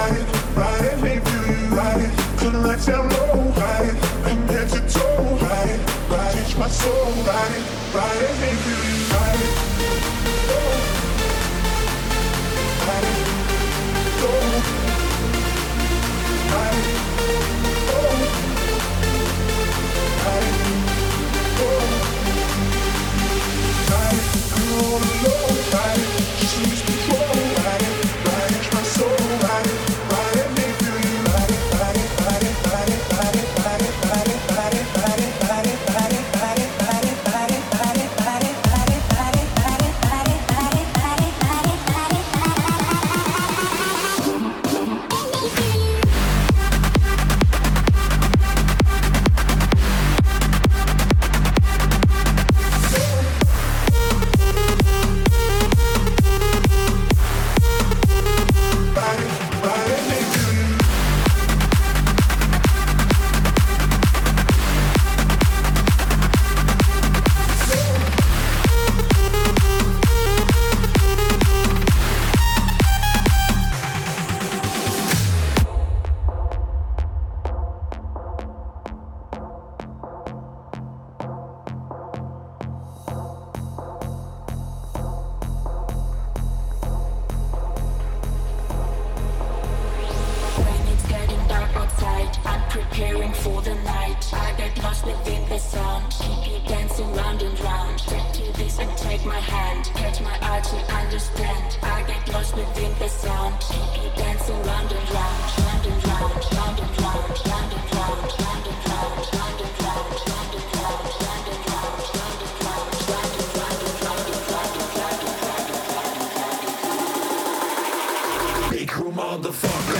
Just lose control, just lose control, motherfucker.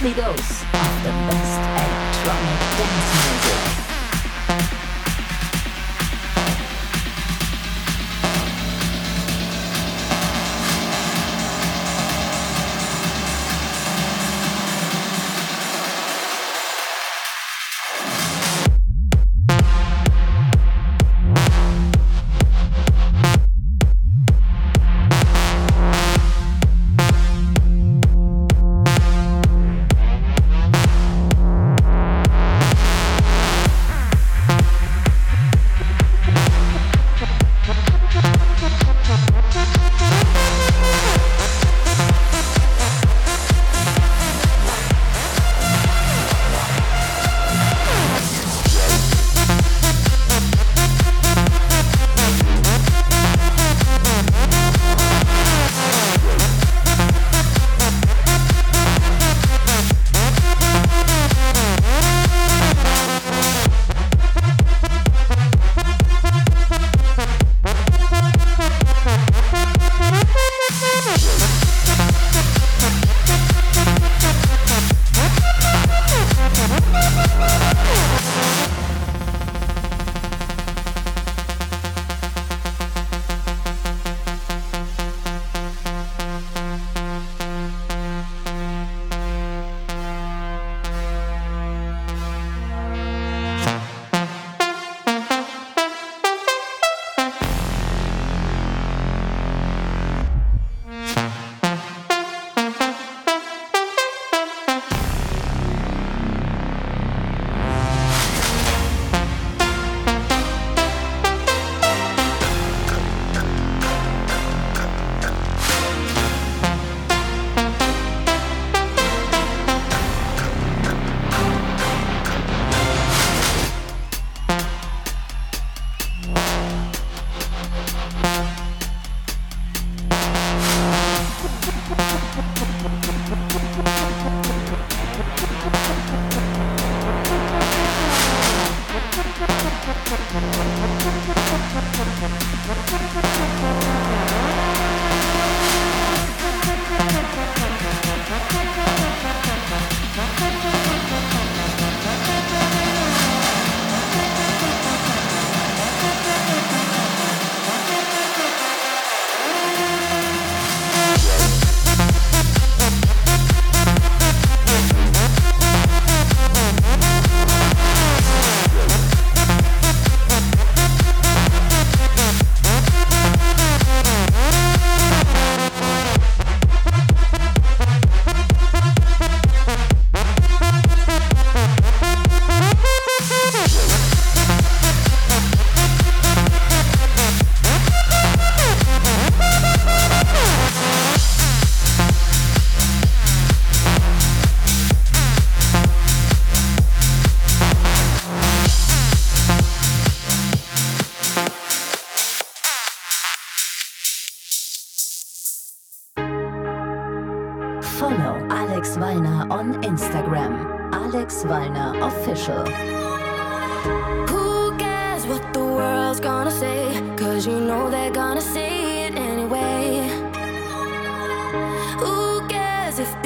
mostly those of the best electronic dance music.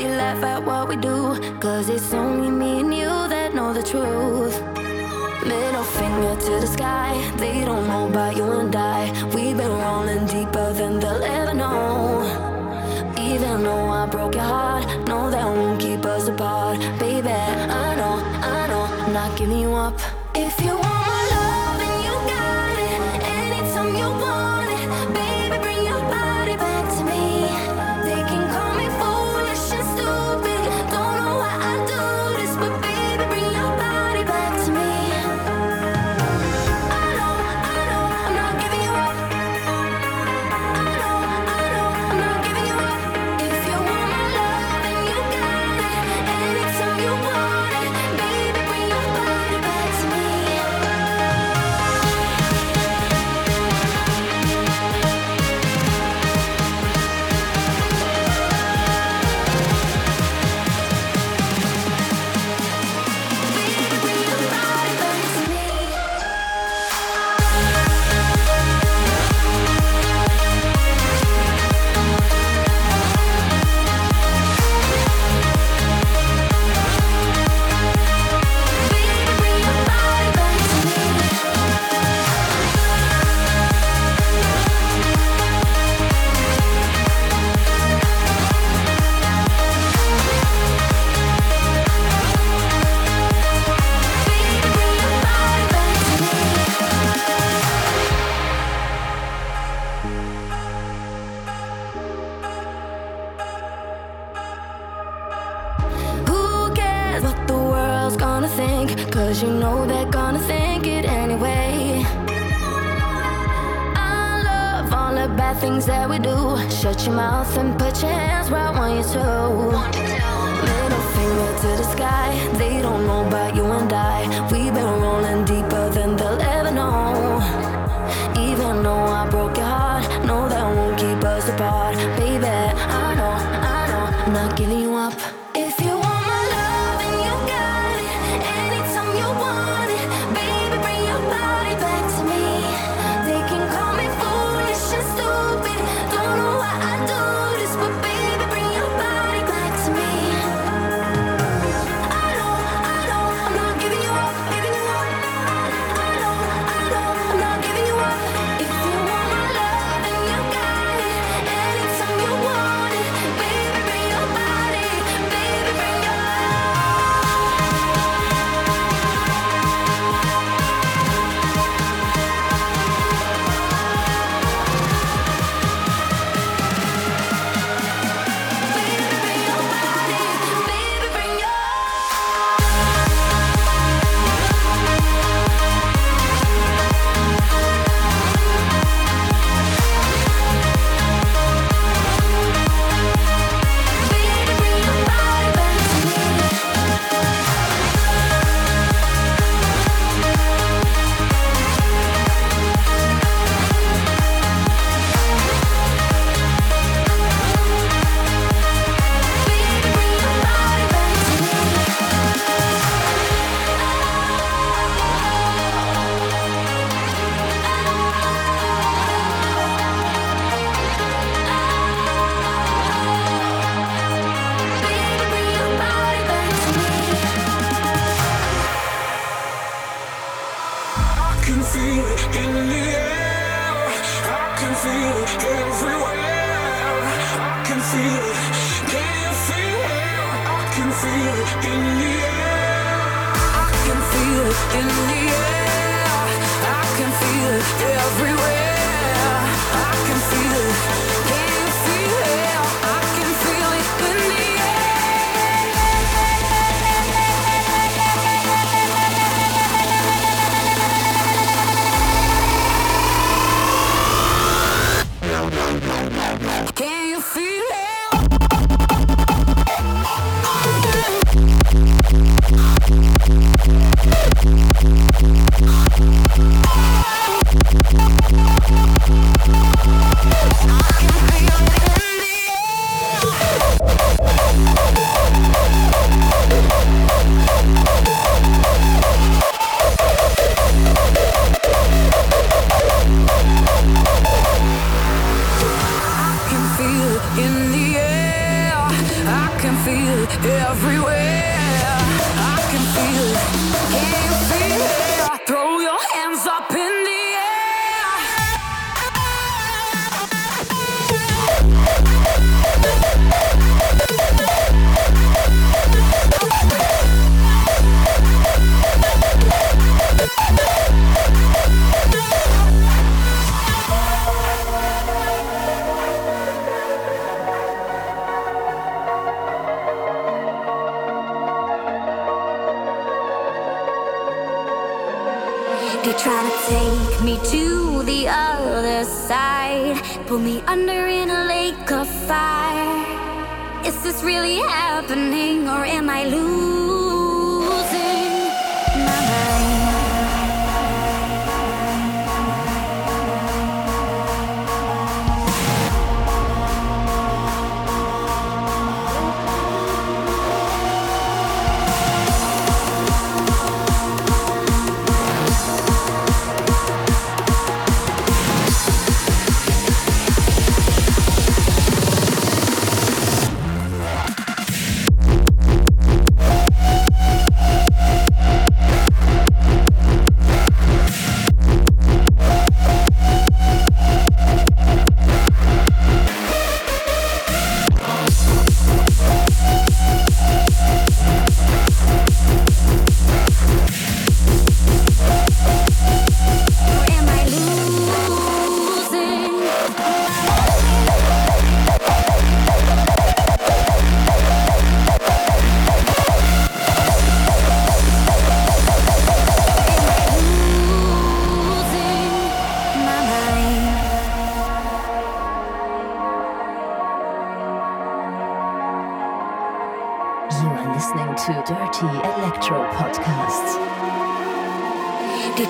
Nobody laugh at what we do, cause it's only me and you that know the truth. Middle finger to the sky, they don't know about you and I. We've been rolling deeper than they'll ever know. Even though I broke your heart, no, that won't keep us apart. Baby, I know, I know, I'm not giving you up. If you want things that we do. Shut your mouth and put your hands where I want you to. Little finger to the sky, they don't know about you and I. We've been rolling. can feel it in the air. I can feel it everywhere. I can feel it. Can you feel it? I can feel it in the air. I can feel it in the air. I can feel it everywhere. I can feel it. I'm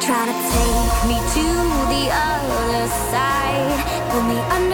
They try to take me to the other side, pull me under